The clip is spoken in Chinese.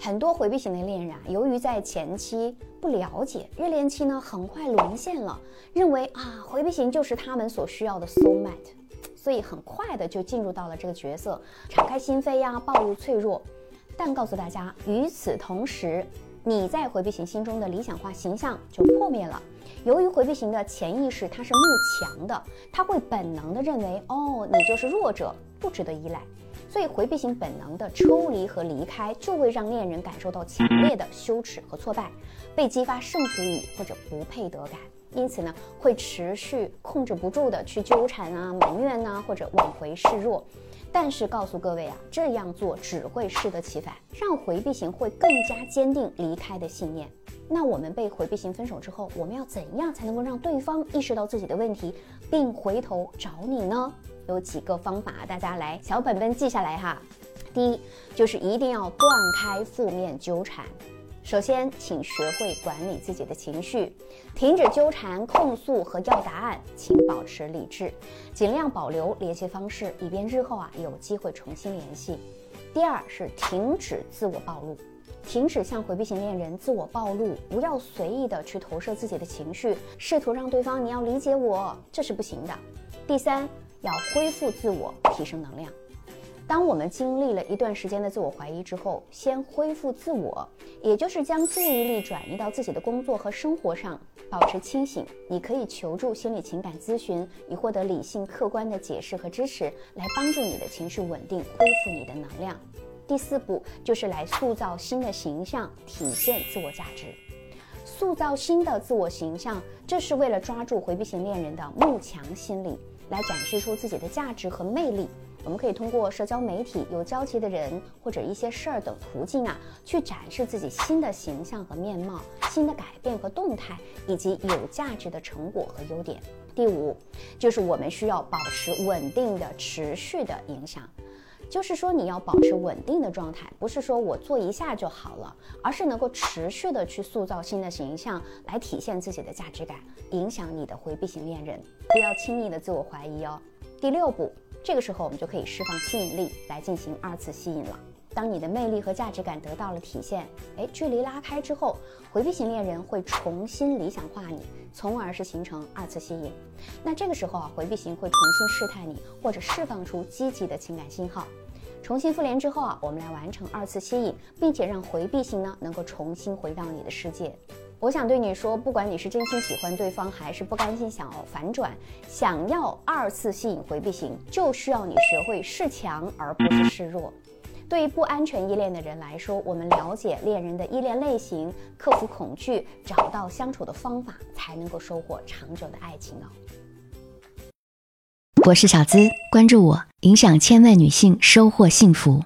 很多回避型的恋人啊，由于在前期不了解，热恋期呢很快沦陷了，认为啊回避型就是他们所需要的 soul mate，所以很快的就进入到了这个角色，敞开心扉呀，暴露脆弱。但告诉大家，与此同时，你在回避型心中的理想化形象就破灭了。由于回避型的潜意识它是慕强的，他会本能的认为，哦，你就是弱者，不值得依赖。所以回避型本能的抽离和离开，就会让恋人感受到强烈的羞耻和挫败，被激发胜负欲或者不配得感，因此呢，会持续控制不住的去纠缠啊、埋怨呐，或者挽回示弱。但是告诉各位啊，这样做只会适得其反，让回避型会更加坚定离开的信念。那我们被回避型分手之后，我们要怎样才能够让对方意识到自己的问题，并回头找你呢？有几个方法，大家来小本本记下来哈。第一，就是一定要断开负面纠缠。首先，请学会管理自己的情绪，停止纠缠、控诉和要答案，请保持理智，尽量保留联系方式，以便日后啊有机会重新联系。第二是停止自我暴露，停止向回避型恋人自我暴露，不要随意的去投射自己的情绪，试图让对方你要理解我，这是不行的。第三。要恢复自我，提升能量。当我们经历了一段时间的自我怀疑之后，先恢复自我，也就是将注意力转移到自己的工作和生活上，保持清醒。你可以求助心理情感咨询，以获得理性客观的解释和支持，来帮助你的情绪稳定，恢复你的能量。第四步就是来塑造新的形象，体现自我价值。塑造新的自我形象，这是为了抓住回避型恋人的慕强心理。来展示出自己的价值和魅力，我们可以通过社交媒体、有交集的人或者一些事儿等途径啊，去展示自己新的形象和面貌、新的改变和动态，以及有价值的成果和优点。第五，就是我们需要保持稳定的、持续的影响。就是说，你要保持稳定的状态，不是说我做一下就好了，而是能够持续的去塑造新的形象，来体现自己的价值感，影响你的回避型恋人，不要轻易的自我怀疑哦。第六步，这个时候我们就可以释放吸引力来进行二次吸引了。当你的魅力和价值感得到了体现，哎，距离拉开之后，回避型恋人会重新理想化你，从而是形成二次吸引。那这个时候啊，回避型会重新试探你，或者释放出积极的情感信号。重新复联之后啊，我们来完成二次吸引，并且让回避型呢能够重新回到你的世界。我想对你说，不管你是真心喜欢对方，还是不甘心想要反转，想要二次吸引回避型，就需要你学会示强而不是示弱。对于不安全依恋的人来说，我们了解恋人的依恋类型，克服恐惧，找到相处的方法，才能够收获长久的爱情哦。我是小资，关注我，影响千万女性，收获幸福。